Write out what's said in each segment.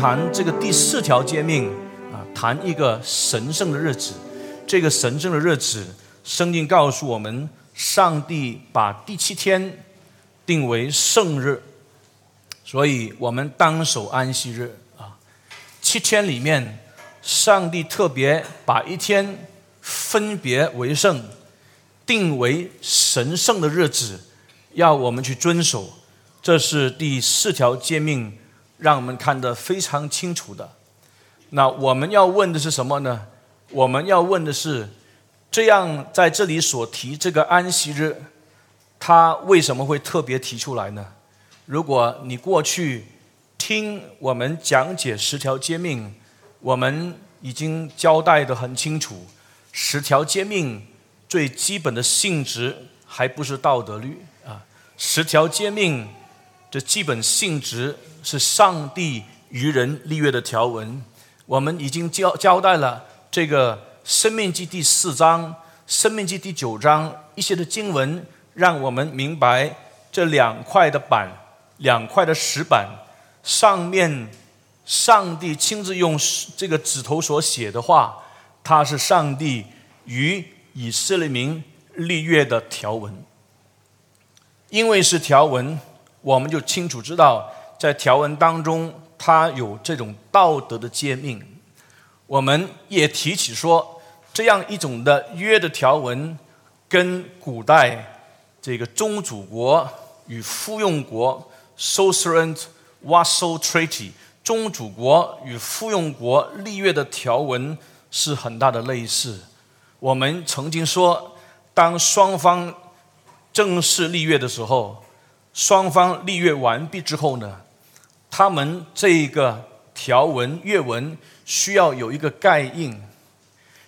谈这个第四条诫命啊，谈一个神圣的日子。这个神圣的日子，圣经告诉我们，上帝把第七天定为圣日，所以我们当守安息日啊。七天里面，上帝特别把一天分别为圣，定为神圣的日子，要我们去遵守。这是第四条诫命。让我们看得非常清楚的。那我们要问的是什么呢？我们要问的是，这样在这里所提这个安息日，他为什么会特别提出来呢？如果你过去听我们讲解十条诫命，我们已经交代的很清楚，十条诫命最基本的性质还不是道德律啊，十条诫命的基本性质。是上帝与人立约的条文，我们已经交交代了这个《生命记》第四章、《生命记》第九章一些的经文，让我们明白这两块的板、两块的石板上面，上帝亲自用这个指头所写的话，它是上帝与以色列民立约的条文。因为是条文，我们就清楚知道。在条文当中，它有这种道德的诫命。我们也提起说，这样一种的约的条文，跟古代这个宗主国与附庸国 （suzerain vassal treaty） 宗主国与附庸国立约的条文是很大的类似。我们曾经说，当双方正式立约的时候，双方立约完毕之后呢？他们这一个条文阅文需要有一个盖印，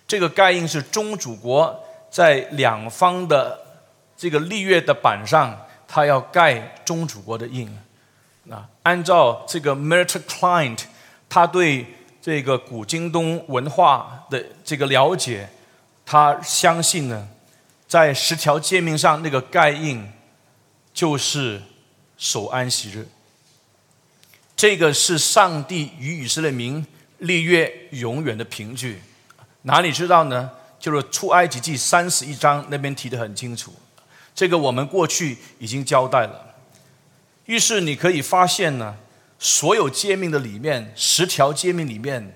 这个盖印是宗主国在两方的这个立约的板上，他要盖宗主国的印。啊，按照这个 Merton Client，他对这个古京东文化的这个了解，他相信呢，在十条诫命上那个盖印就是守安息日。这个是上帝与以色列民立约永远的凭据，哪里知道呢？就是出埃及记三十一章那边提的很清楚，这个我们过去已经交代了。于是你可以发现呢，所有诫命的里面，十条诫命里面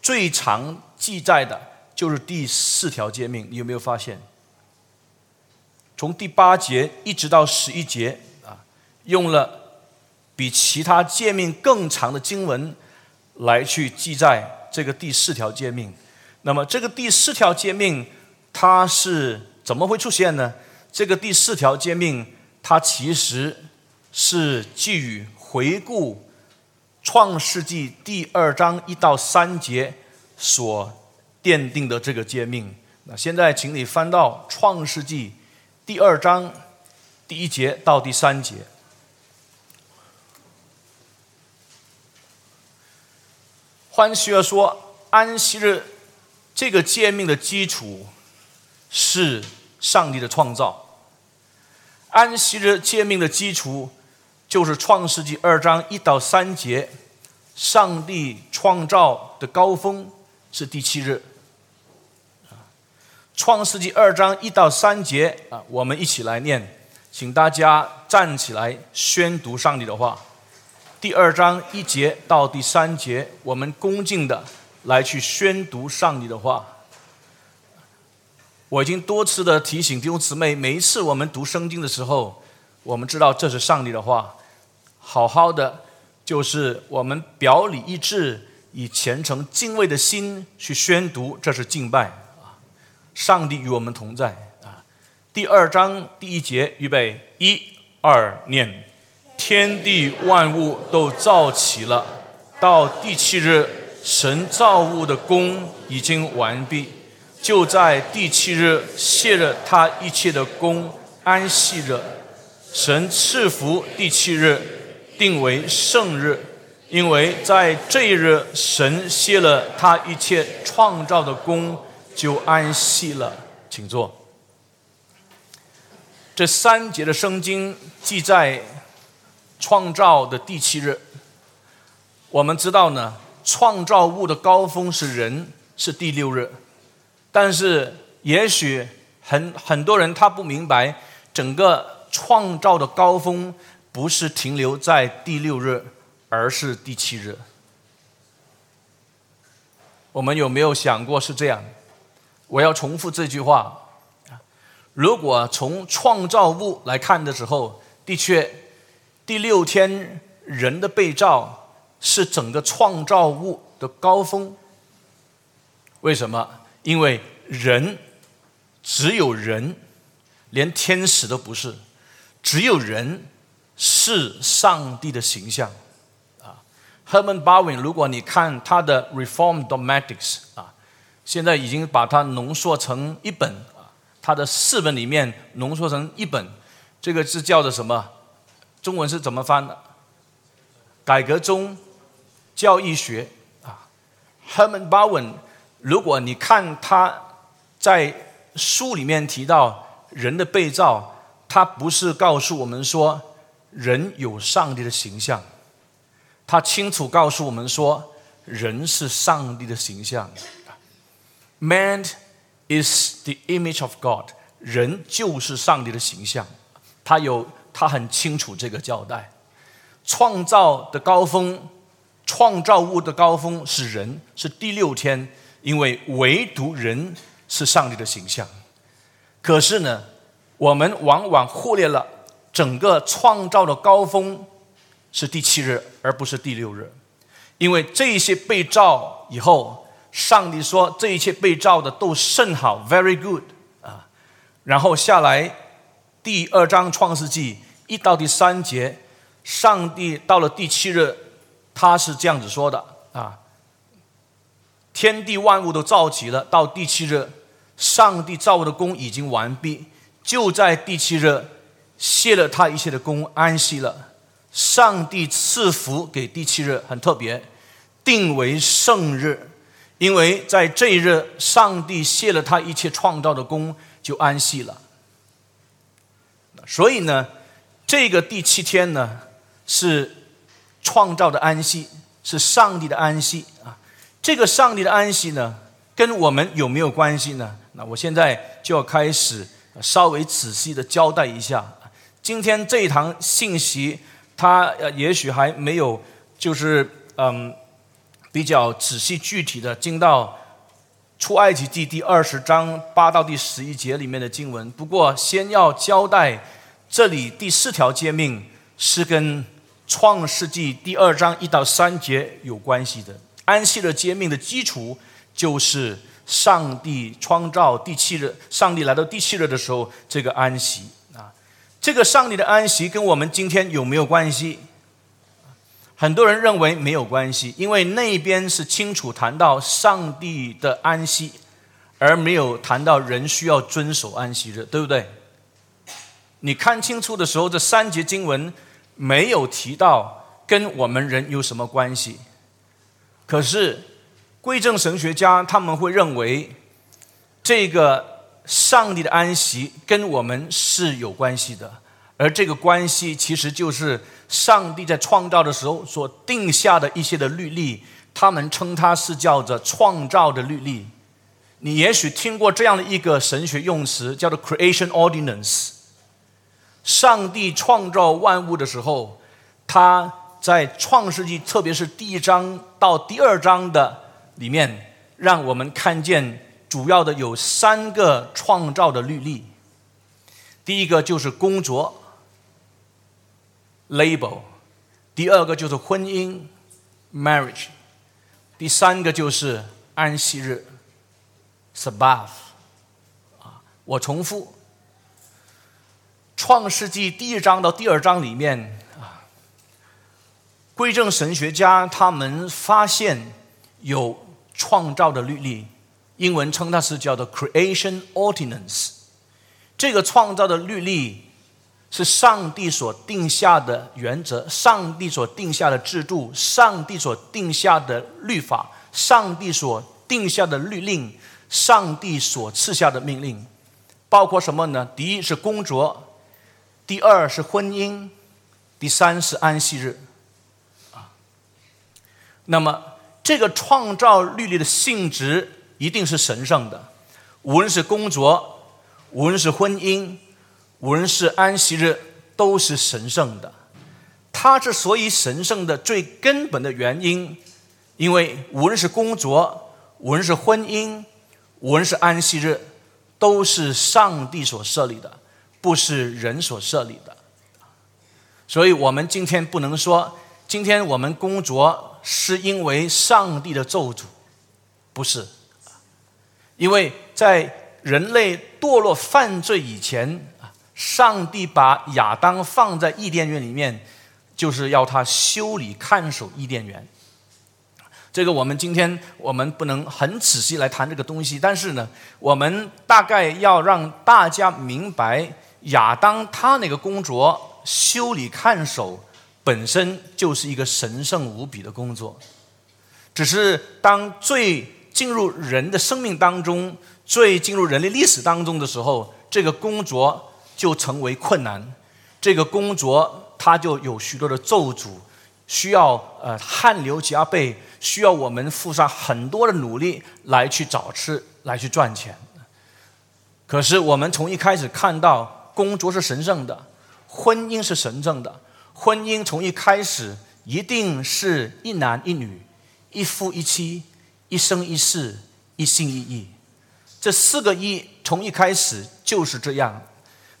最常记载的就是第四条诫命，你有没有发现？从第八节一直到十一节啊，用了。比其他诫命更长的经文来去记载这个第四条诫命。那么，这个第四条诫命它是怎么会出现呢？这个第四条诫命它其实是基于回顾创世纪第二章一到三节所奠定的这个诫命。那现在，请你翻到创世纪第二章第一节到第三节。换句话说，安息日这个诫命的基础是上帝的创造。安息日诫命的基础就是创世纪二章一到三节，上帝创造的高峰是第七日。创世纪二章一到三节啊，我们一起来念，请大家站起来宣读上帝的话。第二章一节到第三节，我们恭敬的来去宣读上帝的话。我已经多次的提醒弟兄姊妹，每一次我们读圣经的时候，我们知道这是上帝的话，好好的就是我们表里一致，以虔诚敬畏的心去宣读，这是敬拜啊！上帝与我们同在啊！第二章第一节，预备，一二念。天地万物都造齐了，到第七日，神造物的功已经完毕，就在第七日卸了他一切的功，安息着。神赐福第七日，定为圣日，因为在这一日，神卸了他一切创造的功，就安息了。请坐。这三节的圣经记载。创造的第七日，我们知道呢，创造物的高峰是人，是第六日。但是，也许很很多人他不明白，整个创造的高峰不是停留在第六日，而是第七日。我们有没有想过是这样？我要重复这句话：如果从创造物来看的时候，的确，第六天人的被造是整个创造物的高峰。为什么？因为人只有人，连天使都不是，只有人是上帝的形象啊。Herman Bavinck，如果你看他的《Reform Dogmatics》啊，现在已经把它浓缩成一本啊，他的四本里面浓缩成一本，这个字叫做什么？中文是怎么翻的？改革中教义学啊，Herman Bowen，。如果你看他在书里面提到人的被造，他不是告诉我们说人有上帝的形象，他清楚告诉我们说人是上帝的形象。Man is the image of God，人就是上帝的形象。他有他很清楚这个交代。创造的高峰，创造物的高峰是人，是第六天。因为唯独人是上帝的形象，可是呢，我们往往忽略了整个创造的高峰是第七日，而不是第六日。因为这一些被造以后，上帝说这一切被造的都甚好，very good 啊。然后下来第二章创世纪一到第三节，上帝到了第七日，他是这样子说的啊。天地万物都造齐了，到第七日，上帝造物的功已经完毕，就在第七日谢了他一切的功，安息了。上帝赐福给第七日，很特别，定为圣日，因为在这一日，上帝谢了他一切创造的功，就安息了。所以呢，这个第七天呢，是创造的安息，是上帝的安息啊。这个上帝的安息呢，跟我们有没有关系呢？那我现在就要开始稍微仔细的交代一下。今天这一堂信息，它也许还没有就是嗯比较仔细具体的进到出埃及记第二十章八到第十一节里面的经文。不过先要交代，这里第四条诫命是跟创世纪第二章一到三节有关系的。安息日诫命的基础就是上帝创造第七日，上帝来到第七日的时候，这个安息啊，这个上帝的安息跟我们今天有没有关系？很多人认为没有关系，因为那边是清楚谈到上帝的安息，而没有谈到人需要遵守安息日，对不对？你看清楚的时候，这三节经文没有提到跟我们人有什么关系。可是，归正神学家他们会认为，这个上帝的安息跟我们是有关系的，而这个关系其实就是上帝在创造的时候所定下的一些的律例，他们称它是叫做创造的律例。你也许听过这样的一个神学用词，叫做 creation ordinance。上帝创造万物的时候，他。在创世纪，特别是第一章到第二章的里面，让我们看见主要的有三个创造的律例。第一个就是工作 （label），第二个就是婚姻 （marriage），第三个就是安息日 （Sabbath）。啊，我重复，创世纪第一章到第二章里面啊。归正神学家他们发现有创造的律例，英文称它是叫做 creation ordinance。这个创造的律例是上帝所定下的原则，上帝所定下的制度，上帝所定下的律法，上帝所定下的律令，上帝所赐下的命令，包括什么呢？第一是工作，第二是婚姻，第三是安息日。啊那么这个创造律例的性质一定是神圣的，无论是工作，无论是婚姻，无论是安息日，都是神圣的。它之所以神圣的最根本的原因，因为无论是工作，无论是婚姻，无论是安息日，都是上帝所设立的，不是人所设立的。所以，我们今天不能说，今天我们工作是因为上帝的咒诅，不是。因为在人类堕落犯罪以前，上帝把亚当放在伊甸园里面，就是要他修理看守伊甸园。这个我们今天我们不能很仔细来谈这个东西，但是呢，我们大概要让大家明白，亚当他那个工作。修理看守本身就是一个神圣无比的工作，只是当罪进入人的生命当中，罪进入人类历史当中的时候，这个工作就成为困难。这个工作它就有许多的咒诅，需要呃汗流浃背，需要我们付上很多的努力来去找吃，来去赚钱。可是我们从一开始看到工作是神圣的。婚姻是神圣的，婚姻从一开始一定是一男一女，一夫一妻，一生一世，一心一意。这四个一从一开始就是这样。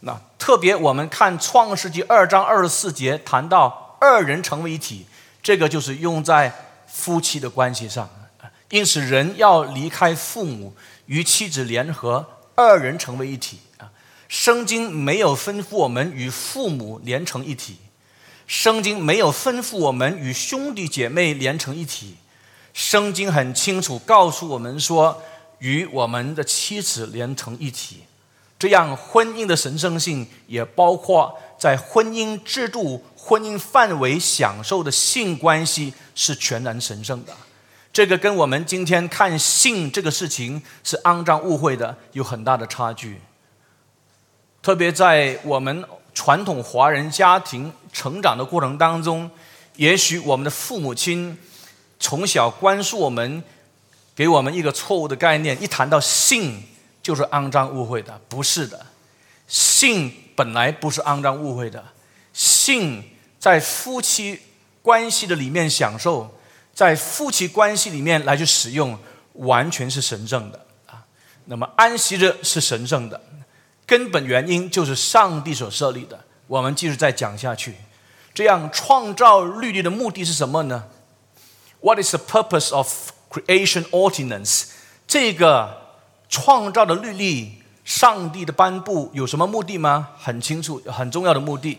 那特别我们看创世纪二章二十四节谈到二人成为一体，这个就是用在夫妻的关系上。因此，人要离开父母，与妻子联合，二人成为一体。圣经没有吩咐我们与父母连成一体，圣经没有吩咐我们与兄弟姐妹连成一体，圣经很清楚告诉我们说，与我们的妻子连成一体，这样婚姻的神圣性也包括在婚姻制度、婚姻范围享受的性关系是全然神圣的。这个跟我们今天看性这个事情是肮脏误会的有很大的差距。特别在我们传统华人家庭成长的过程当中，也许我们的父母亲从小灌输我们，给我们一个错误的概念：一谈到性就是肮脏误会的，不是的。性本来不是肮脏误会的，性在夫妻关系的里面享受，在夫妻关系里面来去使用，完全是神圣的啊。那么安息日是神圣的。根本原因就是上帝所设立的。我们继续再讲下去，这样创造律例的目的是什么呢？What is the purpose of creation ordinance？这个创造的律例，上帝的颁布有什么目的吗？很清楚，很重要的目的。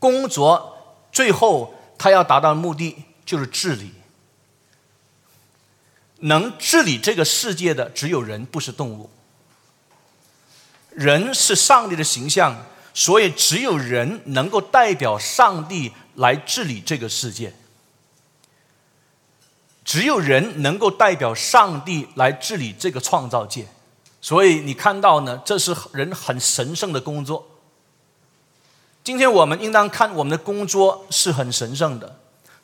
工作最后他要达到的目的就是治理。能治理这个世界的只有人，不是动物。人是上帝的形象，所以只有人能够代表上帝来治理这个世界。只有人能够代表上帝来治理这个创造界，所以你看到呢，这是人很神圣的工作。今天我们应当看我们的工作是很神圣的，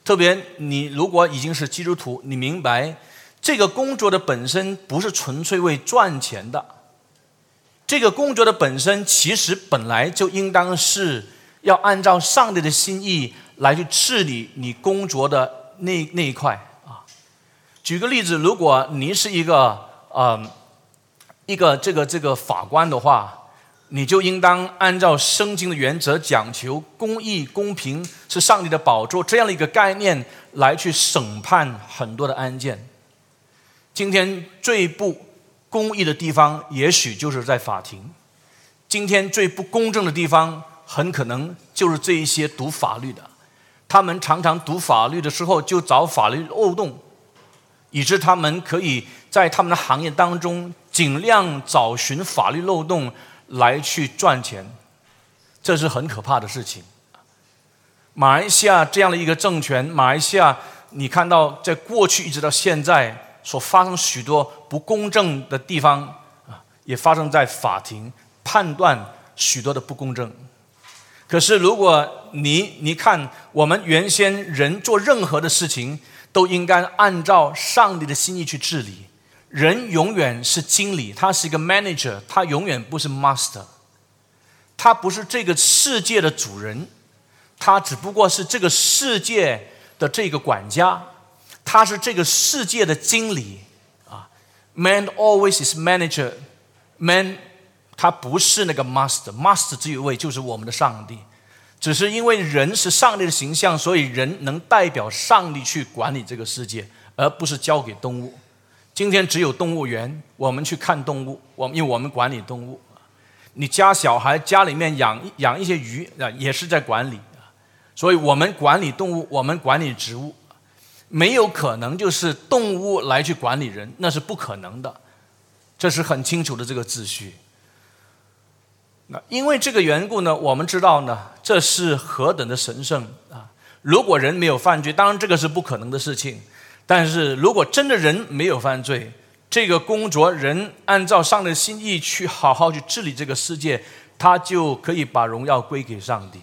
特别你如果已经是基督徒，你明白这个工作的本身不是纯粹为赚钱的。这个工作的本身，其实本来就应当是要按照上帝的心意来去治理你工作的那那一块啊。举个例子，如果您是一个呃一个这个这个法官的话，你就应当按照圣经的原则，讲求公义、公平是上帝的宝座这样的一个概念来去审判很多的案件。今天最不。公义的地方，也许就是在法庭。今天最不公正的地方，很可能就是这一些读法律的。他们常常读法律的时候，就找法律漏洞，以致他们可以在他们的行业当中尽量找寻法律漏洞来去赚钱。这是很可怕的事情。马来西亚这样的一个政权，马来西亚，你看到在过去一直到现在。所发生许多不公正的地方啊，也发生在法庭判断许多的不公正。可是，如果你你看，我们原先人做任何的事情，都应该按照上帝的心意去治理。人永远是经理，他是一个 manager，他永远不是 master。他不是这个世界的主人，他只不过是这个世界的这个管家，他是这个世界的经理。Man always is manager. Man，他不是那个 master。Master 这一位，就是我们的上帝。只是因为人是上帝的形象，所以人能代表上帝去管理这个世界，而不是交给动物。今天只有动物园，我们去看动物，我们因为我们管理动物。你家小孩家里面养养一些鱼啊，也是在管理。所以我们管理动物，我们管理植物，没有可能就是动物来去管理人，那是不可能的。这是很清楚的这个秩序。那因为这个缘故呢，我们知道呢，这是何等的神圣啊！如果人没有犯罪，当然这个是不可能的事情。但是如果真的人没有犯罪，这个工作人按照上帝的心意去好好去治理这个世界，他就可以把荣耀归给上帝。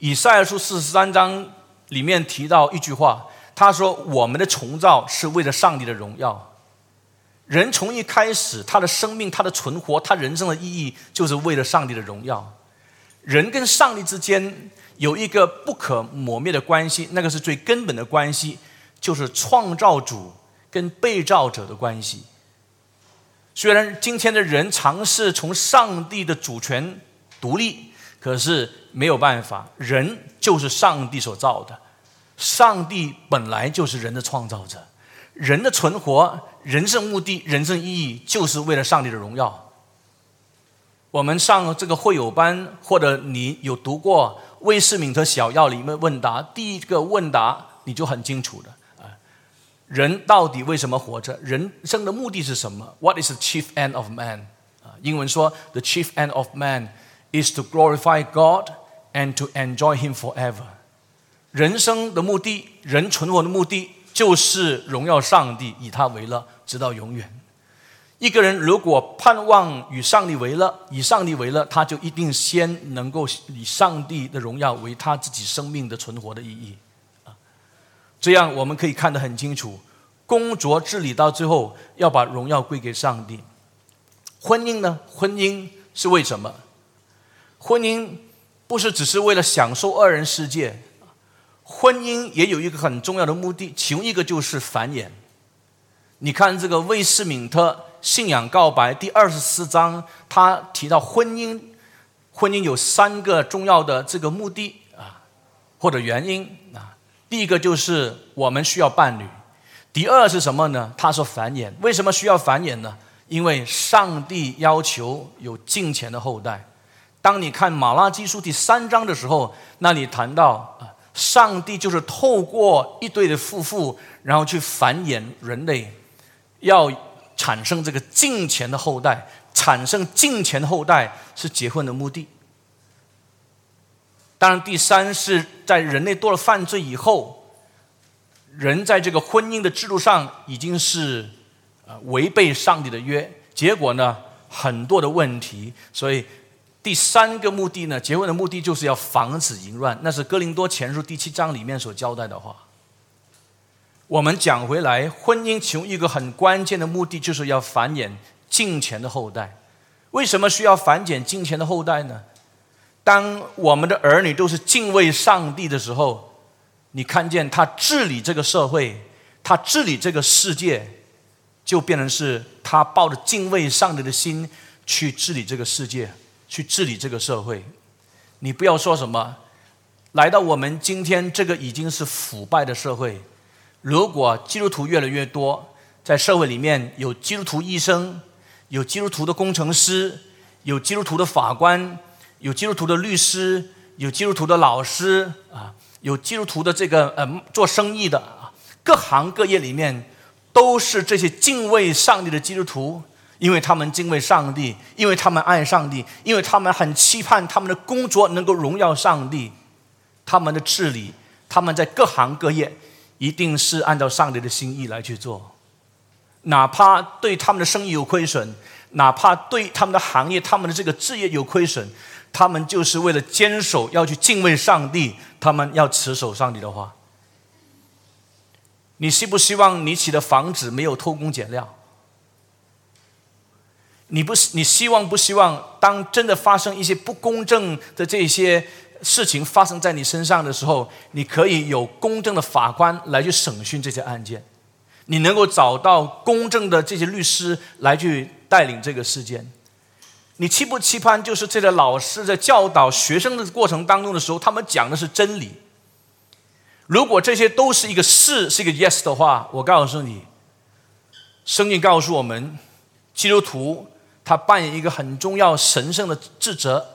以赛亚书四十三章里面提到一句话，他说：“我们的重造是为了上帝的荣耀。”人从一开始，他的生命、他的存活、他人生的意义，就是为了上帝的荣耀。人跟上帝之间有一个不可磨灭的关系，那个是最根本的关系，就是创造主跟被造者的关系。虽然今天的人尝试从上帝的主权独立，可是没有办法，人就是上帝所造的，上帝本来就是人的创造者。人的存活、人生目的、人生意义，就是为了上帝的荣耀。我们上这个会友班，或者你有读过《威斯敏特小要》里面问答，第一个问答你就很清楚的啊，人到底为什么活着？人生的目的是什么？What is the chief end of man？啊，英文说：The chief end of man is to glorify God and to enjoy Him forever。人生的目的，人存活的目的。就是荣耀上帝，以他为乐，直到永远。一个人如果盼望与上帝为乐，以上帝为乐，他就一定先能够以上帝的荣耀为他自己生命的存活的意义。啊，这样我们可以看得很清楚，工作治理到最后要把荣耀归给上帝。婚姻呢？婚姻是为什么？婚姻不是只是为了享受二人世界。婚姻也有一个很重要的目的，其中一个就是繁衍。你看这个魏斯敏特信仰告白第二十四章，他提到婚姻，婚姻有三个重要的这个目的啊，或者原因啊。第一个就是我们需要伴侣，第二是什么呢？他说繁衍。为什么需要繁衍呢？因为上帝要求有敬虔的后代。当你看马拉基书第三章的时候，那里谈到。上帝就是透过一对的夫妇，然后去繁衍人类，要产生这个敬虔的后代。产生敬虔的后代是结婚的目的。当然，第三是在人类多了犯罪以后，人在这个婚姻的制度上已经是呃违背上帝的约，结果呢很多的问题，所以。第三个目的呢，结婚的目的就是要防止淫乱，那是哥林多前书第七章里面所交代的话。我们讲回来，婚姻其中一个很关键的目的就是要繁衍敬虔的后代。为什么需要繁衍敬虔的后代呢？当我们的儿女都是敬畏上帝的时候，你看见他治理这个社会，他治理这个世界，就变成是他抱着敬畏上帝的心去治理这个世界。去治理这个社会，你不要说什么。来到我们今天这个已经是腐败的社会，如果基督徒越来越多，在社会里面有基督徒医生，有基督徒的工程师，有基督徒的法官，有基督徒的律师，有基督徒的老师啊，有基督徒的这个呃做生意的，各行各业里面都是这些敬畏上帝的基督徒。因为他们敬畏上帝，因为他们爱上帝，因为他们很期盼他们的工作能够荣耀上帝，他们的治理，他们在各行各业一定是按照上帝的心意来去做，哪怕对他们的生意有亏损，哪怕对他们的行业、他们的这个职业有亏损，他们就是为了坚守要去敬畏上帝，他们要持守上帝的话。你希不希望你起的房子没有偷工减料？你不，你希望不希望当真的发生一些不公正的这些事情发生在你身上的时候，你可以有公正的法官来去审讯这些案件，你能够找到公正的这些律师来去带领这个事件。你期不期盼，就是这个老师在教导学生的过程当中的时候，他们讲的是真理。如果这些都是一个是，是一个 yes 的话，我告诉你，圣经告诉我们，基督徒。他扮演一个很重要、神圣的职责，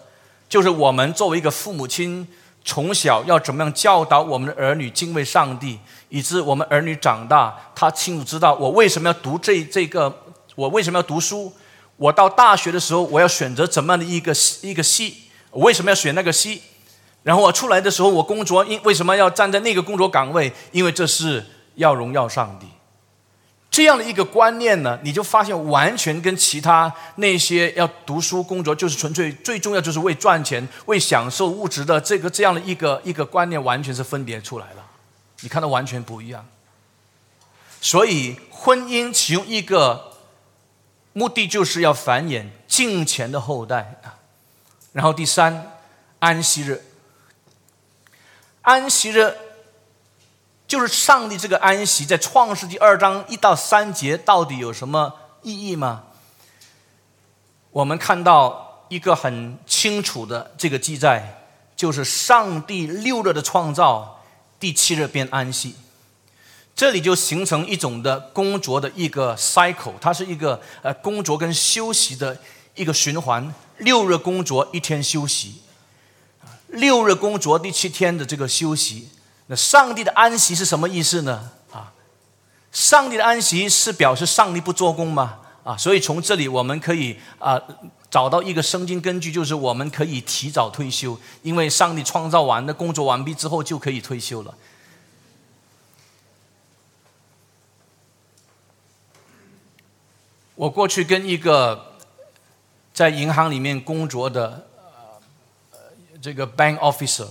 就是我们作为一个父母亲，从小要怎么样教导我们的儿女敬畏上帝，以致我们儿女长大，他清楚知道我为什么要读这这个，我为什么要读书，我到大学的时候我要选择怎么样的一个一个系，我为什么要选那个系，然后我出来的时候我工作因为什么要站在那个工作岗位，因为这是要荣耀上帝。这样的一个观念呢，你就发现完全跟其他那些要读书工作就是纯粹最重要就是为赚钱、为享受物质的这个这样的一个一个观念，完全是分别出来了。你看到完全不一样。所以婚姻其中一个目的就是要繁衍近前的后代啊。然后第三，安息日，安息日。就是上帝这个安息，在创世纪二章一到三节，到底有什么意义吗？我们看到一个很清楚的这个记载，就是上帝六日的创造，第七日便安息。这里就形成一种的工作的一个 cycle，它是一个呃工作跟休息的一个循环。六日工作，一天休息；六日工作，第七天的这个休息。那上帝的安息是什么意思呢？啊，上帝的安息是表示上帝不做工吗？啊，所以从这里我们可以啊找到一个圣经根据，就是我们可以提早退休，因为上帝创造完的工作完毕之后就可以退休了。我过去跟一个在银行里面工作的呃这个 bank officer。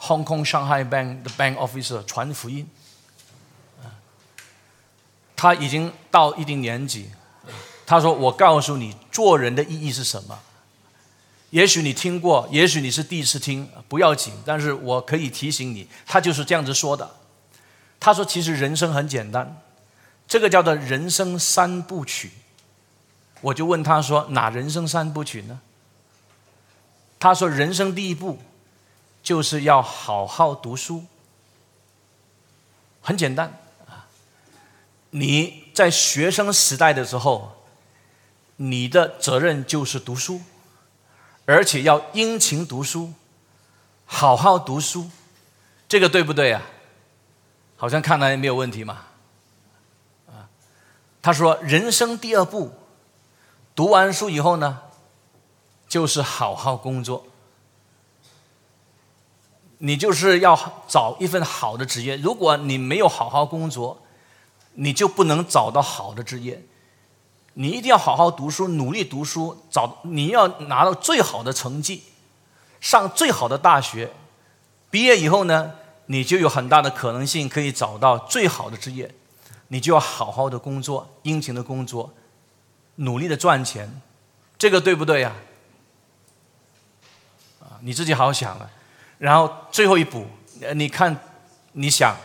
Hong Kong Shanghai Bank 的 Bank Officer 传福音，他已经到一定年纪，他说：“我告诉你，做人的意义是什么？也许你听过，也许你是第一次听，不要紧。但是我可以提醒你，他就是这样子说的。他说：其实人生很简单，这个叫做人生三部曲。我就问他说：哪人生三部曲呢？他说：人生第一步。”就是要好好读书，很简单啊！你在学生时代的时候，你的责任就是读书，而且要殷勤读书，好好读书，这个对不对啊？好像看来没有问题嘛。啊，他说人生第二步，读完书以后呢，就是好好工作。你就是要找一份好的职业。如果你没有好好工作，你就不能找到好的职业。你一定要好好读书，努力读书，找你要拿到最好的成绩，上最好的大学。毕业以后呢，你就有很大的可能性可以找到最好的职业。你就要好好的工作，殷勤的工作，努力的赚钱。这个对不对呀？啊，你自己好好想啊。然后最后一步，你看，你想，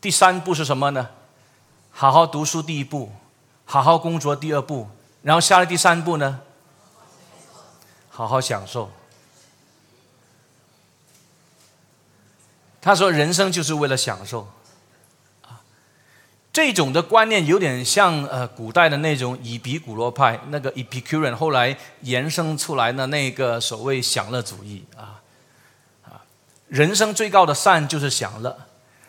第三步是什么呢？好好读书，第一步；好好工作，第二步。然后下来第三步呢？好好享受。他说：“人生就是为了享受。”啊，这种的观念有点像呃，古代的那种以比古罗派那个 Epicurean，后来延伸出来的那个所谓享乐主义啊。人生最高的善就是享乐，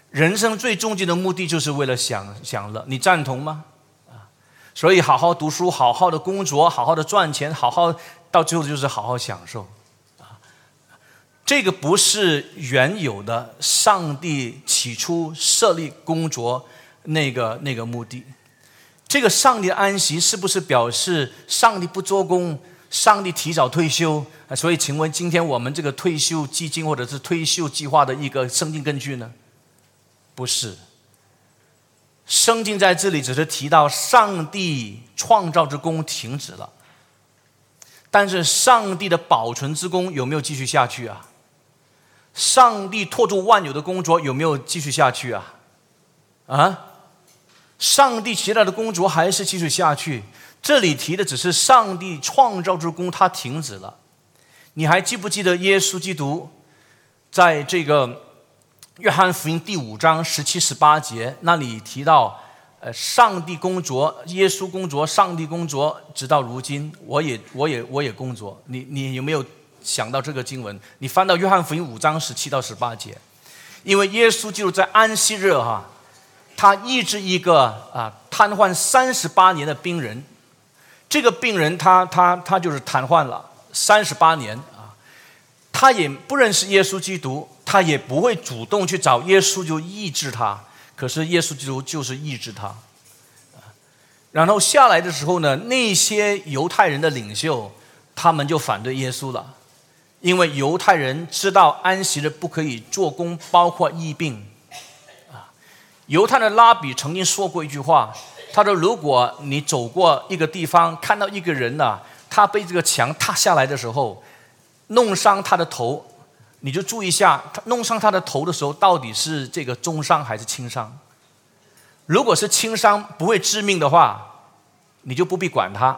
人生最终极的目的就是为了享享乐，你赞同吗？啊，所以好好读书，好好的工作，好好的赚钱，好好到最后就是好好享受，啊，这个不是原有的上帝起初设立工作那个那个目的，这个上帝的安息是不是表示上帝不做工？上帝提早退休，所以请问今天我们这个退休基金或者是退休计划的一个生定根据呢？不是，圣经在这里只是提到上帝创造之功停止了，但是上帝的保存之功有没有继续下去啊？上帝托住万有的工作有没有继续下去啊？啊？上帝其他的工作还是继续下去？这里提的只是上帝创造之功，它停止了。你还记不记得耶稣基督在这个？约翰福音第五章十七、十八节那里提到，呃，上帝工作，耶稣工作，上帝工作，直到如今，我也，我也，我也工作。你，你有没有想到这个经文？你翻到约翰福音五章十七到十八节，因为耶稣就在安息日哈，他医治一个啊瘫痪三十八年的病人，这个病人他他他就是瘫痪了三十八年啊，他也不认识耶稣基督。他也不会主动去找耶稣就医治他，可是耶稣基督就是医治他。然后下来的时候呢，那些犹太人的领袖，他们就反对耶稣了，因为犹太人知道安息日不可以做工，包括疫病。啊，犹太的拉比曾经说过一句话，他说：“如果你走过一个地方，看到一个人呢，他被这个墙踏下来的时候，弄伤他的头。”你就注意一下，他弄伤他的头的时候，到底是这个重伤还是轻伤？如果是轻伤不会致命的话，你就不必管他。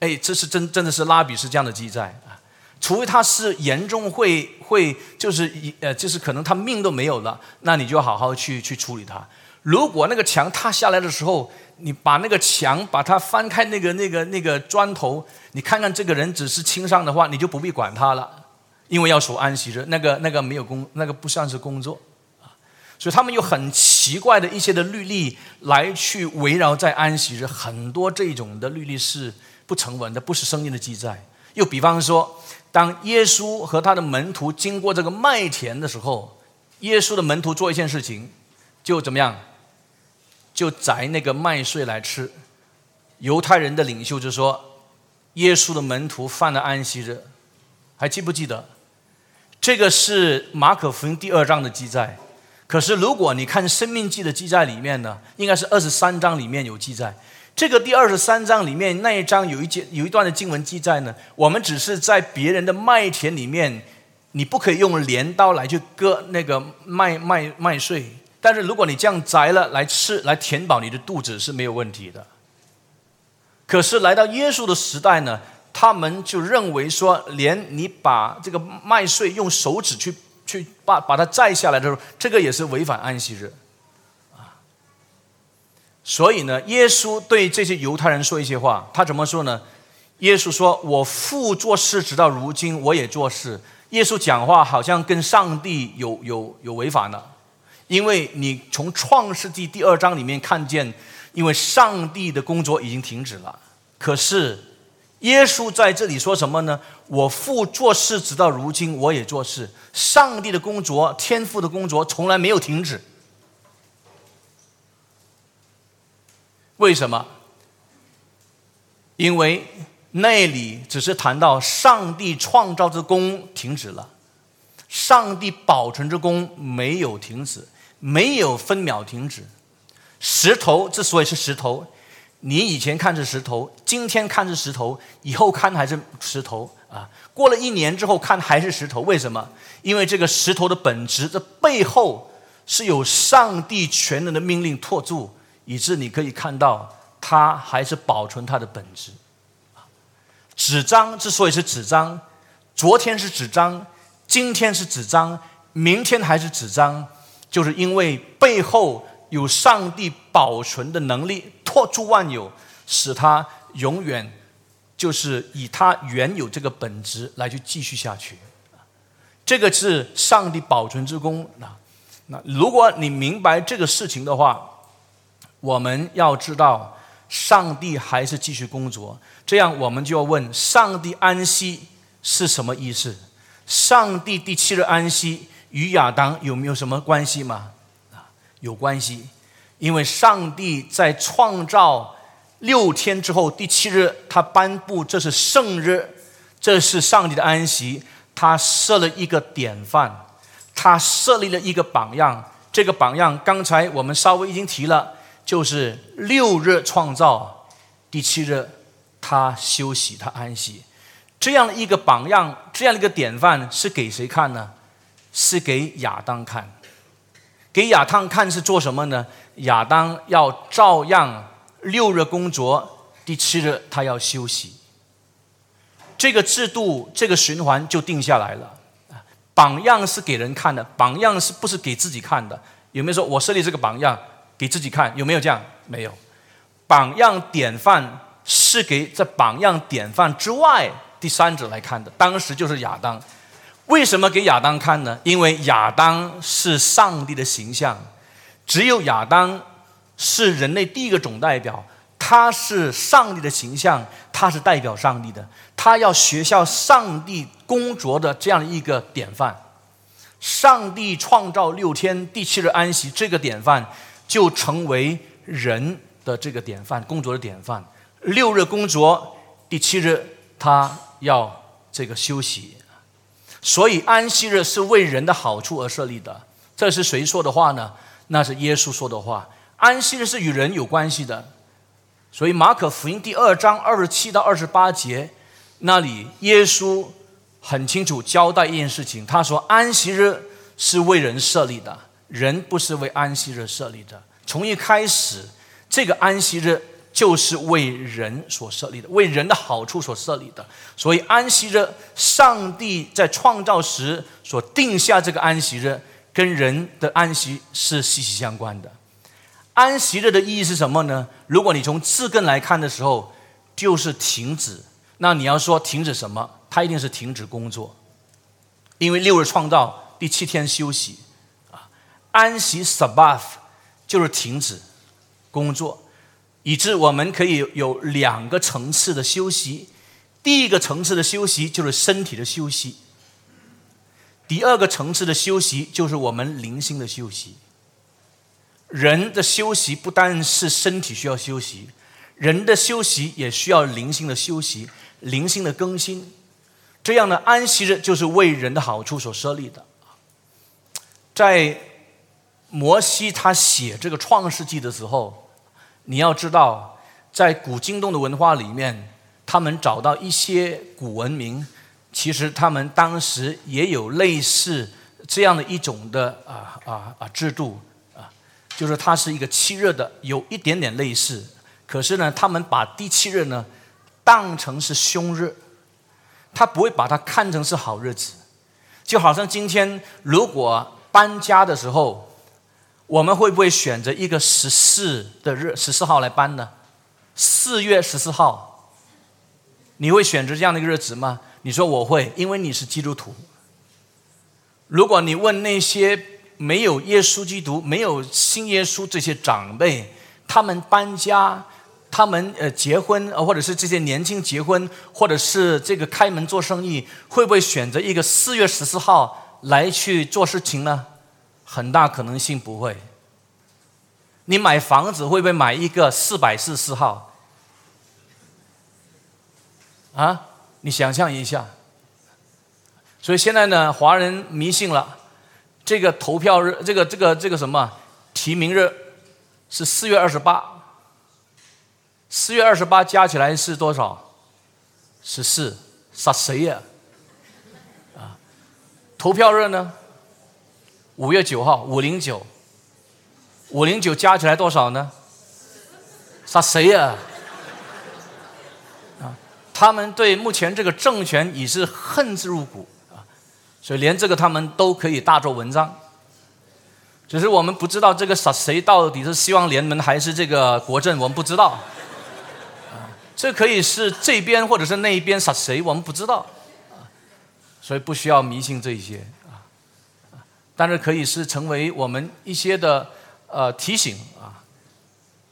哎，这是真真的是拉比是这样的记载啊，除非他是严重会会就是一呃就是可能他命都没有了，那你就好好去去处理他。如果那个墙塌下来的时候，你把那个墙把它翻开那个那个那个砖头，你看看这个人只是轻伤的话，你就不必管他了。因为要守安息日，那个那个没有工，那个不算是工作啊，所以他们有很奇怪的一些的律例来去围绕在安息日，很多这种的律例是不成文的，不是圣经的记载。又比方说，当耶稣和他的门徒经过这个麦田的时候，耶稣的门徒做一件事情，就怎么样，就摘那个麦穗来吃。犹太人的领袖就说，耶稣的门徒犯了安息日，还记不记得？这个是马可福音第二章的记载，可是如果你看生命记的记载里面呢，应该是二十三章里面有记载。这个第二十三章里面那一章有一节有一段的经文记载呢，我们只是在别人的麦田里面，你不可以用镰刀来去割那个麦麦麦穗，但是如果你这样摘了来吃，来填饱你的肚子是没有问题的。可是来到耶稣的时代呢？他们就认为说，连你把这个麦穗用手指去去把把它摘下来的时候，这个也是违反安息日，啊。所以呢，耶稣对这些犹太人说一些话，他怎么说呢？耶稣说：“我父做事，直到如今，我也做事。”耶稣讲话好像跟上帝有有有违反了，因为你从创世纪第二章里面看见，因为上帝的工作已经停止了，可是。耶稣在这里说什么呢？我父做事直到如今，我也做事。上帝的工作，天父的工作从来没有停止。为什么？因为那里只是谈到上帝创造之功停止了，上帝保存之功没有停止，没有分秒停止。石头之所以是石头。你以前看是石头，今天看是石头，以后看还是石头啊？过了一年之后看还是石头，为什么？因为这个石头的本质，这背后是有上帝全能的命令托住，以致你可以看到它还是保存它的本质。纸张之所以是纸张，昨天是纸张，今天是纸张，明天还是纸张，就是因为背后有上帝保存的能力。托住万有，使它永远就是以它原有这个本质来去继续下去。这个是上帝保存之功。那那如果你明白这个事情的话，我们要知道上帝还是继续工作。这样我们就要问：上帝安息是什么意思？上帝第七日安息与亚当有没有什么关系吗？啊，有关系。因为上帝在创造六天之后，第七日他颁布这是圣日，这是上帝的安息。他设了一个典范，他设立了一个榜样。这个榜样刚才我们稍微已经提了，就是六日创造，第七日他休息，他安息。这样的一个榜样，这样的一个典范，是给谁看呢？是给亚当看。给亚当看是做什么呢？亚当要照样六日工作，第七日他要休息。这个制度，这个循环就定下来了。榜样是给人看的，榜样是不是给自己看的？有没有说我设立这个榜样给自己看？有没有这样？没有。榜样典范是给在榜样典范之外第三者来看的。当时就是亚当。为什么给亚当看呢？因为亚当是上帝的形象，只有亚当是人类第一个总代表。他是上帝的形象，他是代表上帝的，他要学校上帝工作的这样一个典范。上帝创造六天，第七日安息，这个典范就成为人的这个典范，工作的典范。六日工作，第七日他要这个休息。所以安息日是为人的好处而设立的。这是谁说的话呢？那是耶稣说的话。安息日是与人有关系的。所以马可福音第二章二十七到二十八节，那里耶稣很清楚交代一件事情。他说：“安息日是为人设立的，人不是为安息日设立的。从一开始，这个安息日就是为人所设立的，为人的好处所设立的。所以安息日，上帝在创造时所定下这个安息日，跟人的安息是息息相关的。”安息日的意义是什么呢？如果你从字根来看的时候，就是停止。那你要说停止什么？它一定是停止工作，因为六日创造，第七天休息啊。安息 （Sabbath） 就是停止工作，以致我们可以有两个层次的休息。第一个层次的休息就是身体的休息，第二个层次的休息就是我们灵性的休息。人的休息不单是身体需要休息，人的休息也需要灵性的休息、灵性的更新。这样的安息日就是为人的好处所设立的。在摩西他写这个创世纪的时候，你要知道，在古今东的文化里面，他们找到一些古文明，其实他们当时也有类似这样的一种的啊啊啊制度啊。就是它是一个七日的，有一点点类似，可是呢，他们把第七日呢当成是凶日，他不会把它看成是好日子，就好像今天如果搬家的时候，我们会不会选择一个十四的日十四号来搬呢？四月十四号，你会选择这样的一个日子吗？你说我会，因为你是基督徒。如果你问那些。没有耶稣基督，没有信耶稣这些长辈，他们搬家，他们呃结婚，或者是这些年轻结婚，或者是这个开门做生意，会不会选择一个四月十四号来去做事情呢？很大可能性不会。你买房子会不会买一个四百四十四号？啊，你想象一下。所以现在呢，华人迷信了。这个投票日，这个这个这个什么提名日是四月二十八，四月二十八加起来是多少？十四，杀谁呀？啊，投票日呢？五月九号，五零九，五零九加起来多少呢？杀谁呀？啊，他们对目前这个政权已是恨之入骨啊。所以连这个他们都可以大做文章，只是我们不知道这个杀谁到底是希望联盟还是这个国政，我们不知道。啊，这可以是这边或者是那一边杀谁，我们不知道。所以不需要迷信这些，但是可以是成为我们一些的呃提醒啊。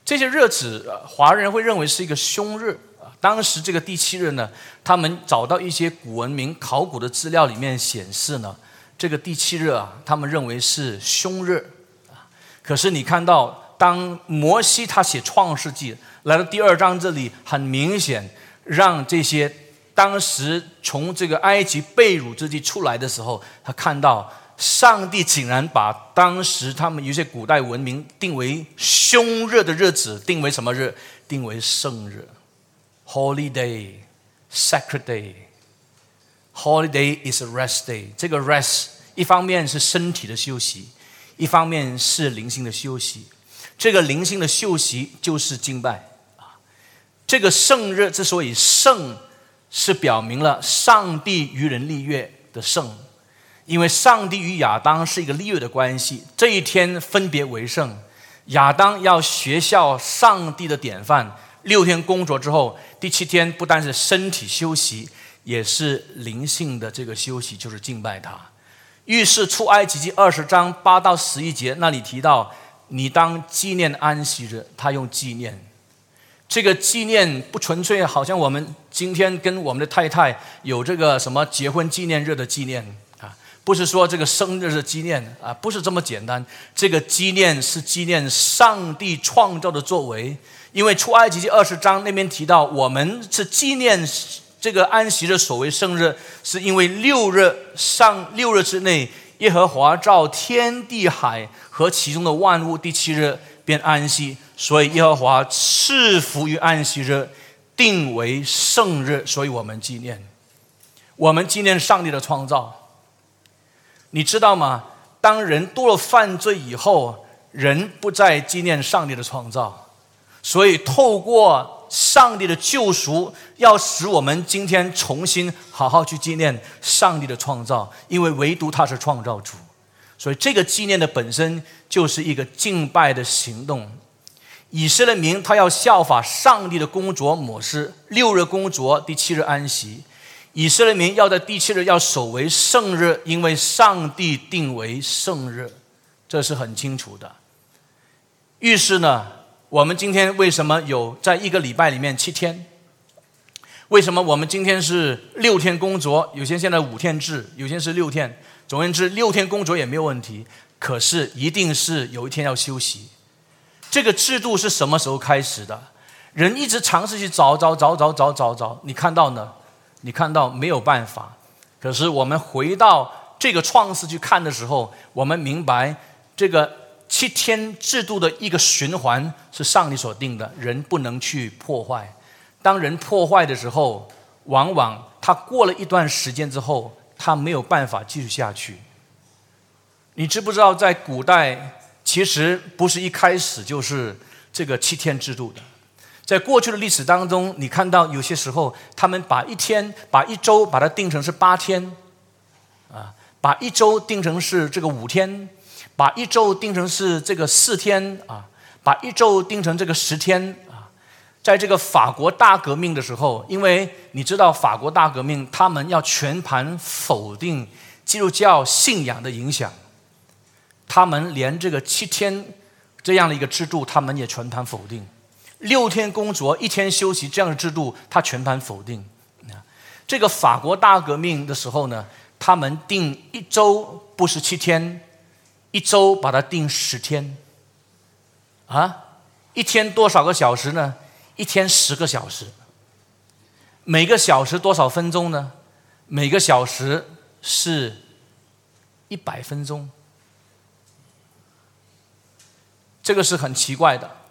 这些日子，华人会认为是一个凶日。当时这个第七日呢，他们找到一些古文明考古的资料里面显示呢，这个第七日啊，他们认为是凶日啊。可是你看到，当摩西他写创世纪来到第二章这里，很明显让这些当时从这个埃及被掳之地出来的时候，他看到上帝竟然把当时他们有些古代文明定为凶日的日子，定为什么日？定为圣日，Holy Day，Sacred Day。Holiday is a rest day。这个 rest 一方面是身体的休息，一方面是灵性的休息。这个灵性的休息就是敬拜啊。这个圣日之所以圣，是表明了上帝与人立约的圣。因为上帝与亚当是一个立约的关系，这一天分别为圣。亚当要学效上帝的典范，六天工作之后，第七天不单是身体休息，也是灵性的这个休息，就是敬拜他。预示出埃及记二十章八到十一节那里提到，你当纪念安息日，他用纪念。这个纪念不纯粹，好像我们今天跟我们的太太有这个什么结婚纪念日的纪念。不是说这个生日是纪念啊，不是这么简单。这个纪念是纪念上帝创造的作为，因为出埃及记二十章那边提到，我们是纪念这个安息日所谓生日，是因为六日上六日之内，耶和华造天地海和其中的万物，第七日便安息，所以耶和华赐福于安息日，定为圣日，所以我们纪念，我们纪念上帝的创造。你知道吗？当人堕了犯罪以后，人不再纪念上帝的创造，所以透过上帝的救赎，要使我们今天重新好好去纪念上帝的创造，因为唯独他是创造主，所以这个纪念的本身就是一个敬拜的行动。以色列民他要效法上帝的工作模式，六日工作，第七日安息。以色列民要在第七日要守为圣日，因为上帝定为圣日，这是很清楚的。于是呢，我们今天为什么有在一个礼拜里面七天？为什么我们今天是六天工作？有些现在五天制，有些是六天。总而言之，六天工作也没有问题。可是一定是有一天要休息。这个制度是什么时候开始的？人一直尝试去找找找找找找找，你看到呢？你看到没有办法，可是我们回到这个创世去看的时候，我们明白这个七天制度的一个循环是上帝所定的，人不能去破坏。当人破坏的时候，往往他过了一段时间之后，他没有办法继续下去。你知不知道，在古代其实不是一开始就是这个七天制度的。在过去的历史当中，你看到有些时候，他们把一天、把一周把它定成是八天，啊，把一周定成是这个五天，把一周定成是这个四天，啊，把一周定成这个十天，啊，在这个法国大革命的时候，因为你知道法国大革命，他们要全盘否定基督教信仰的影响，他们连这个七天这样的一个制度，他们也全盘否定。六天工作，一天休息，这样的制度，他全盘否定。这个法国大革命的时候呢，他们定一周不是七天，一周把它定十天。啊，一天多少个小时呢？一天十个小时。每个小时多少分钟呢？每个小时是一百分钟。这个是很奇怪的。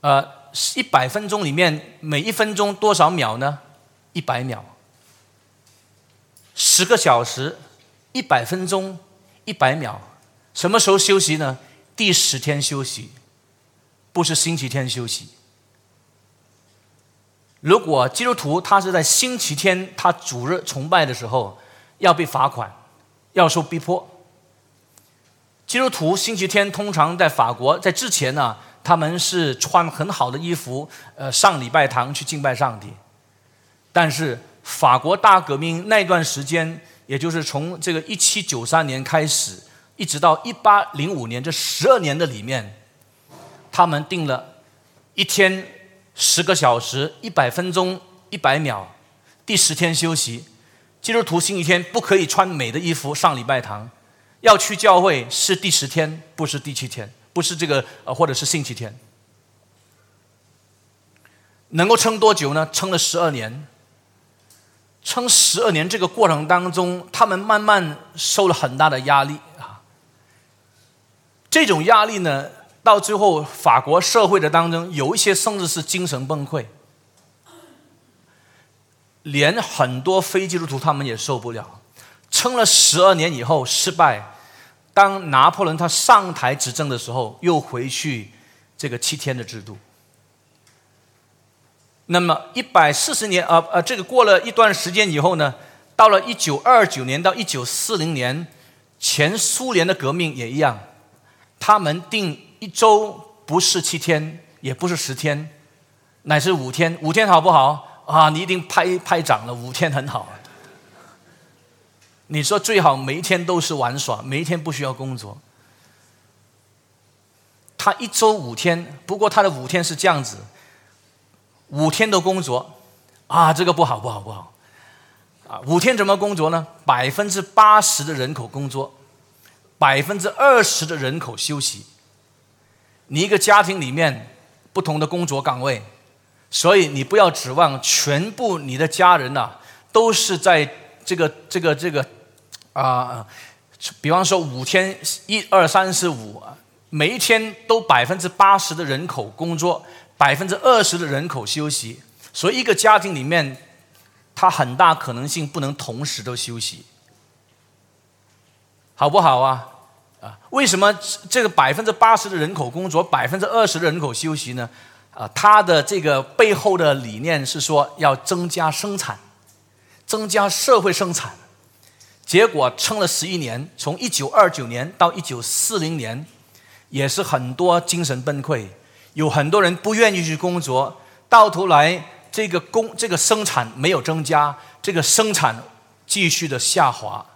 呃，一百分钟里面每一分钟多少秒呢？一百秒。十个小时，一百分钟，一百秒。什么时候休息呢？第十天休息，不是星期天休息。如果基督徒他是在星期天他主日崇拜的时候，要被罚款，要受逼迫。基督徒星期天通常在法国在之前呢。他们是穿很好的衣服，呃，上礼拜堂去敬拜上帝。但是法国大革命那段时间，也就是从这个一七九三年开始，一直到一八零五年这十二年的里面，他们定了一天十个小时，一百分钟，一百秒，第十天休息。基督徒星期天不可以穿美的衣服上礼拜堂，要去教会是第十天，不是第七天。不是这个呃，或者是星期天，能够撑多久呢？撑了十二年。撑十二年这个过程当中，他们慢慢受了很大的压力啊。这种压力呢，到最后法国社会的当中，有一些甚至是精神崩溃，连很多非基督徒他们也受不了。撑了十二年以后失败，当拿破仑他上台执政的时候，又回去这个七天的制度。那么一百四十年，呃呃，这个过了一段时间以后呢，到了一九二九年到一九四零年，前苏联的革命也一样，他们定一周不是七天，也不是十天，乃是五天。五天好不好？啊，你一定拍拍掌了，五天很好。你说最好每一天都是玩耍，每一天不需要工作。他一周五天，不过他的五天是这样子。五天的工作，啊，这个不好不好不好，啊，五天怎么工作呢？百分之八十的人口工作，百分之二十的人口休息。你一个家庭里面不同的工作岗位，所以你不要指望全部你的家人呐都是在这个这个这个啊，比方说五天一二三四五，每一天都百分之八十的人口工作。百分之二十的人口休息，所以一个家庭里面，他很大可能性不能同时都休息，好不好啊？啊，为什么这个百分之八十的人口工作，百分之二十的人口休息呢？啊，他的这个背后的理念是说要增加生产，增加社会生产，结果撑了十一年，从一九二九年到一九四零年，也是很多精神崩溃。有很多人不愿意去工作，到头来这个工这个生产没有增加，这个生产继续的下滑。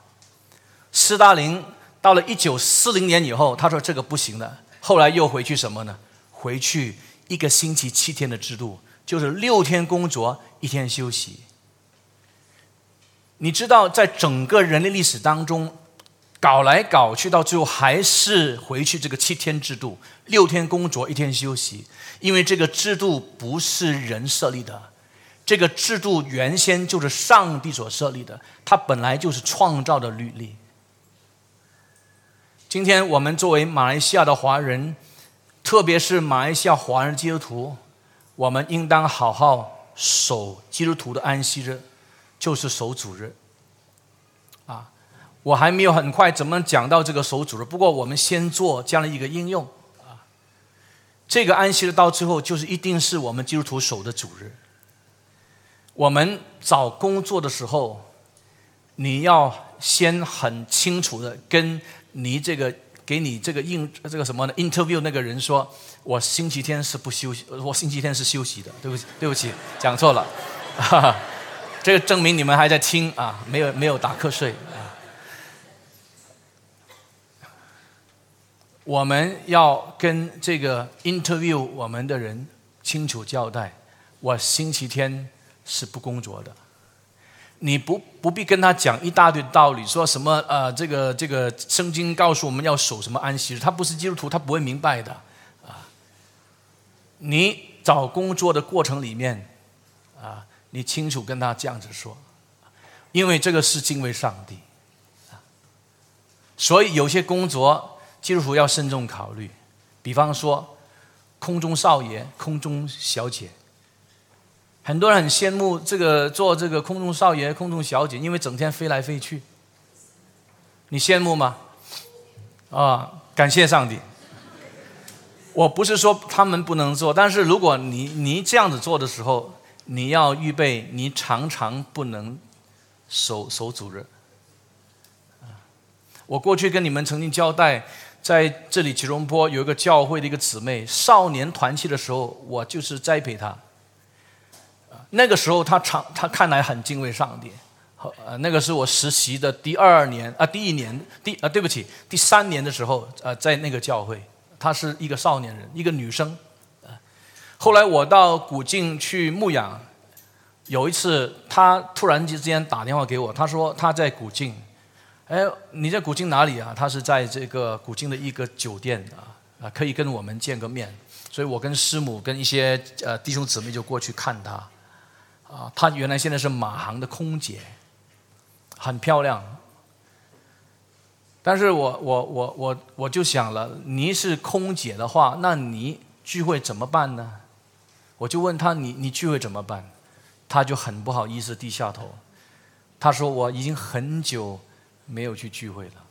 斯大林到了一九四零年以后，他说这个不行了，后来又回去什么呢？回去一个星期七天的制度，就是六天工作一天休息。你知道，在整个人类历史当中。搞来搞去，到最后还是回去这个七天制度，六天工作，一天休息。因为这个制度不是人设立的，这个制度原先就是上帝所设立的，它本来就是创造的律例。今天我们作为马来西亚的华人，特别是马来西亚华人基督徒，我们应当好好守基督徒的安息日，就是守主日啊。我还没有很快怎么讲到这个守主日，不过我们先做这样的一个应用啊。这个安息日到最后就是一定是我们基督徒守的主日。我们找工作的时候，你要先很清楚的跟你这个给你这个应这个什么呢 interview 那个人说，我星期天是不休息，我星期天是休息的。对不起，对不起，讲错了。这个证明你们还在听啊，没有没有打瞌睡。我们要跟这个 interview 我们的人清楚交代，我星期天是不工作的。你不不必跟他讲一大堆道理，说什么呃，这个这个圣经告诉我们要守什么安息日，他不是基督徒，他不会明白的啊。你找工作的过程里面啊，你清楚跟他这样子说，因为这个是敬畏上帝，所以有些工作。基督徒要慎重考虑，比方说空中少爷、空中小姐，很多人很羡慕这个做这个空中少爷、空中小姐，因为整天飞来飞去。你羡慕吗？啊，感谢上帝！我不是说他们不能做，但是如果你你这样子做的时候，你要预备，你常常不能守守主任。我过去跟你们曾经交代。在这里吉隆坡有一个教会的一个姊妹，少年团契的时候，我就是栽培她。那个时候她常，她看来很敬畏上帝。呃，那个是我实习的第二年啊，第一年，第啊，对不起，第三年的时候，呃，在那个教会，她是一个少年人，一个女生。后来我到古晋去牧养，有一次他突然之间打电话给我，他说他在古晋。哎，你在古晋哪里啊？他是在这个古晋的一个酒店啊，啊，可以跟我们见个面。所以我跟师母跟一些呃弟兄姊妹就过去看他。啊，他原来现在是马航的空姐，很漂亮。但是我我我我我就想了，你是空姐的话，那你聚会怎么办呢？我就问他，你你聚会怎么办？他就很不好意思低下头，他说我已经很久没有去聚会了。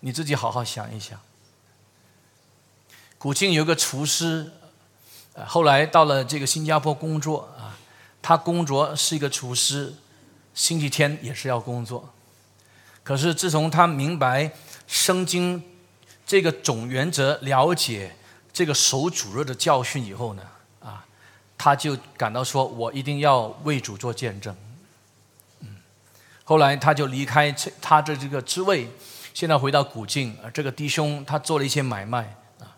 你自己好好想一想。古晋有个厨师，后来到了这个新加坡工作啊，他工作是一个厨师，星期天也是要工作。可是自从他明白圣经这个总原则，了解这个守主日的教训以后呢，啊，他就感到说，我一定要为主做见证。嗯，后来他就离开他的这个职位，现在回到古晋，这个弟兄他做了一些买卖啊，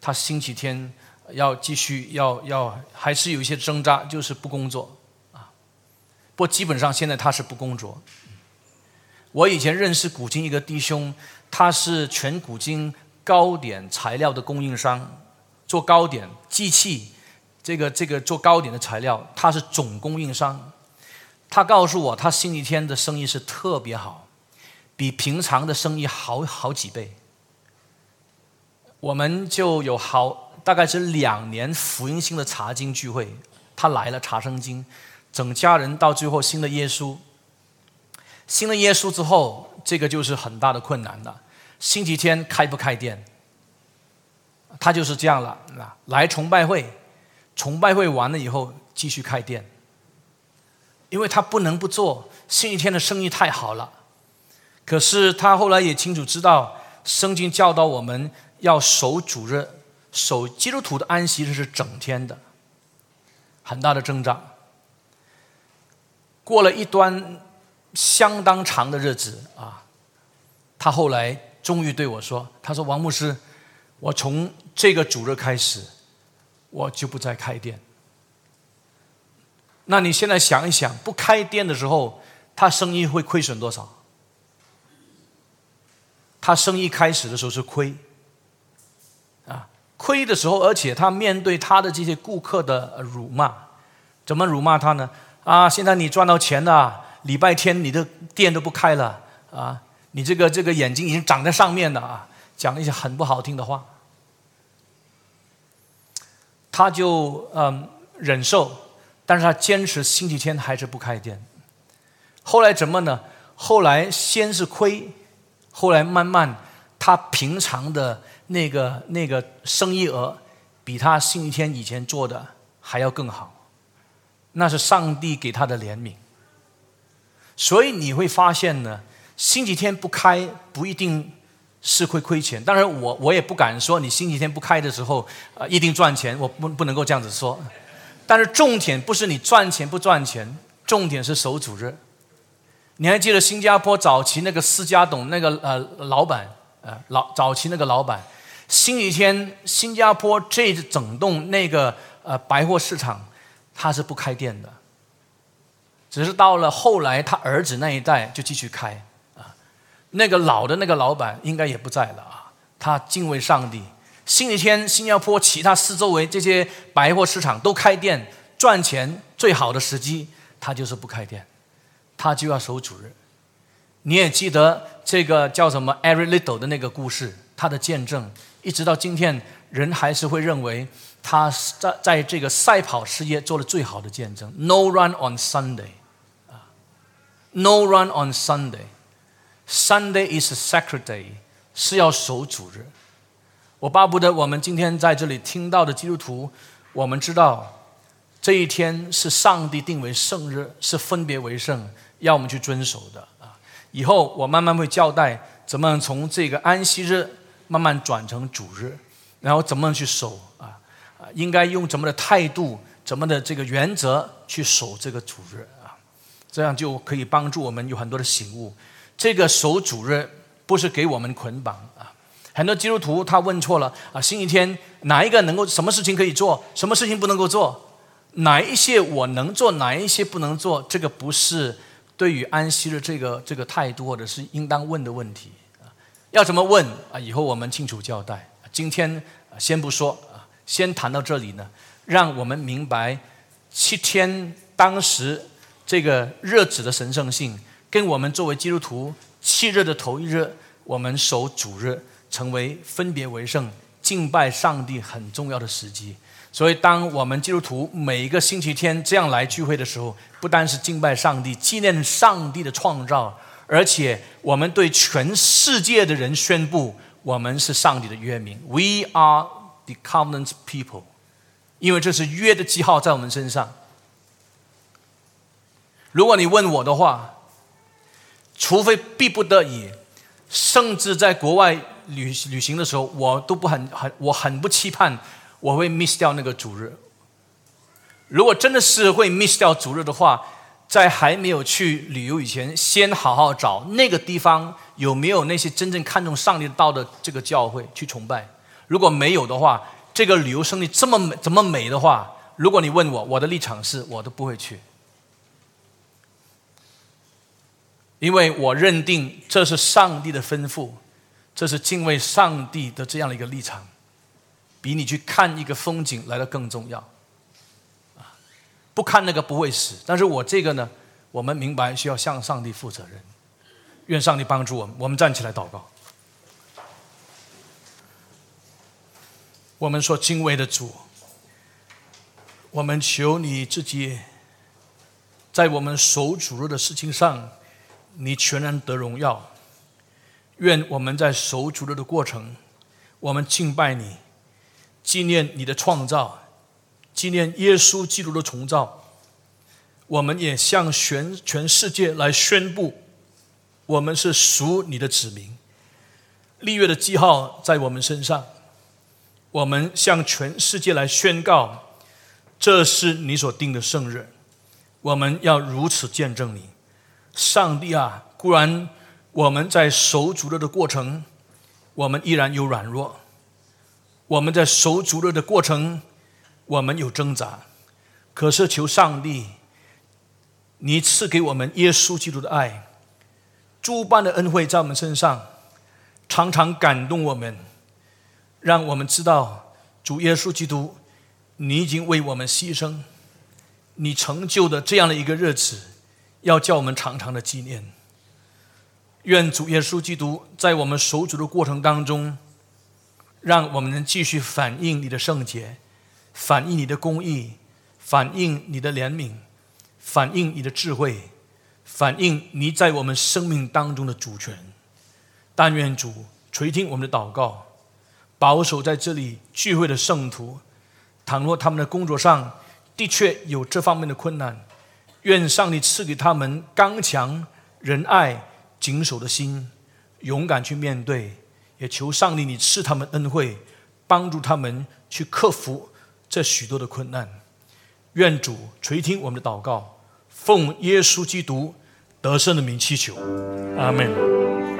他星期天要继续要要还是有一些挣扎，就是不工作啊，不过基本上现在他是不工作。我以前认识古今一个弟兄，他是全古今糕点材料的供应商，做糕点机器，这个这个做糕点的材料，他是总供应商。他告诉我，他星期天的生意是特别好，比平常的生意好好几倍。我们就有好大概是两年福音性的查经聚会，他来了查圣经，整家人到最后信了耶稣。信了耶稣之后，这个就是很大的困难了。星期天开不开店？他就是这样了。来崇拜会，崇拜会完了以后继续开店，因为他不能不做。星期天的生意太好了。可是他后来也清楚知道，圣经教导我们要守主日，守基督徒的安息日是整天的，很大的挣扎。过了一段。相当长的日子啊，他后来终于对我说：“他说王牧师，我从这个主日开始，我就不再开店。那你现在想一想，不开店的时候，他生意会亏损多少？他生意开始的时候是亏，啊，亏的时候，而且他面对他的这些顾客的辱骂，怎么辱骂他呢？啊，现在你赚到钱了。”礼拜天你的店都不开了啊！你这个这个眼睛已经长在上面了啊！讲了一些很不好听的话，他就嗯忍受，但是他坚持星期天还是不开店。后来怎么呢？后来先是亏，后来慢慢他平常的那个那个生意额比他星期天以前做的还要更好，那是上帝给他的怜悯。所以你会发现呢，星期天不开不一定是会亏钱。当然，我我也不敢说你星期天不开的时候啊一定赚钱，我不不能够这样子说。但是重点不是你赚钱不赚钱，重点是守主日。你还记得新加坡早期那个私家董那个呃老板呃老早期那个老板，星期天新加坡这整栋那个呃百货市场他是不开店的。只是到了后来，他儿子那一代就继续开。那个老的那个老板应该也不在了啊。他敬畏上帝。星期天，新加坡其他四周围这些百货市场都开店赚钱，最好的时机，他就是不开店，他就要守主日。你也记得这个叫什么 “Every Little 的那个故事，他的见证，一直到今天，人还是会认为他在在这个赛跑事业做了最好的见证。No run on Sunday 啊。No run on Sunday. Sunday is a sacred day，是要守主日。我巴不得我们今天在这里听到的基督徒，我们知道这一天是上帝定为圣日，是分别为圣，要我们去遵守的啊。以后我慢慢会交代怎么从这个安息日慢慢转成主日，然后怎么去守啊啊，应该用怎么的态度，怎么的这个原则去守这个主日啊。这样就可以帮助我们有很多的醒悟。这个守主日不是给我们捆绑啊！很多基督徒他问错了啊！星期天哪一个能够什么事情可以做，什么事情不能够做？哪一些我能做，哪一些不能做？这个不是对于安息的这个这个态度，或者是应当问的问题啊！要怎么问啊？以后我们清楚交代。今天先不说啊，先谈到这里呢。让我们明白七天当时这个日子的神圣性，跟我们作为基督徒七日的头一日，我们守主日，成为分别为圣、敬拜上帝很重要的时机。所以，当我们基督徒每一个星期天这样来聚会的时候，不单是敬拜上帝、纪念上帝的创造，而且我们对全世界的人宣布，我们是上帝的约民，We are the covenant people，因为这是约的记号在我们身上。如果你问我的话，除非逼不得已，甚至在国外旅旅行的时候，我都不很很，我很不期盼。我会 miss 掉那个主日。如果真的是会 miss 掉主日的话，在还没有去旅游以前，先好好找那个地方有没有那些真正看重上帝道的这个教会去崇拜。如果没有的话，这个旅游胜地这么美，这么美的话，如果你问我，我的立场是我都不会去，因为我认定这是上帝的吩咐，这是敬畏上帝的这样的一个立场。比你去看一个风景来的更重要，啊，不看那个不会死。但是我这个呢，我们明白需要向上帝负责任。愿上帝帮助我们，我们站起来祷告。我们说敬畏的主，我们求你自己，在我们守主日的事情上，你全然得荣耀。愿我们在守主日的过程，我们敬拜你。纪念你的创造，纪念耶稣基督的重造，我们也向全全世界来宣布，我们是属你的子民。立约的记号在我们身上，我们向全世界来宣告，这是你所定的圣日，我们要如此见证你。上帝啊，固然我们在守主日的过程，我们依然有软弱。我们在守主日的过程，我们有挣扎，可是求上帝，你赐给我们耶稣基督的爱，诸般的恩惠在我们身上，常常感动我们，让我们知道主耶稣基督，你已经为我们牺牲，你成就的这样的一个日子，要叫我们常常的纪念。愿主耶稣基督在我们守主的过程当中。让我们能继续反映你的圣洁，反映你的公义，反映你的怜悯，反映你的智慧，反映你在我们生命当中的主权。但愿主垂听我们的祷告，保守在这里聚会的圣徒。倘若他们的工作上的确有这方面的困难，愿上帝赐给他们刚强、仁爱、谨守的心，勇敢去面对。也求上帝，你赐他们恩惠，帮助他们去克服这许多的困难。愿主垂听我们的祷告，奉耶稣基督得胜的名祈求，阿门。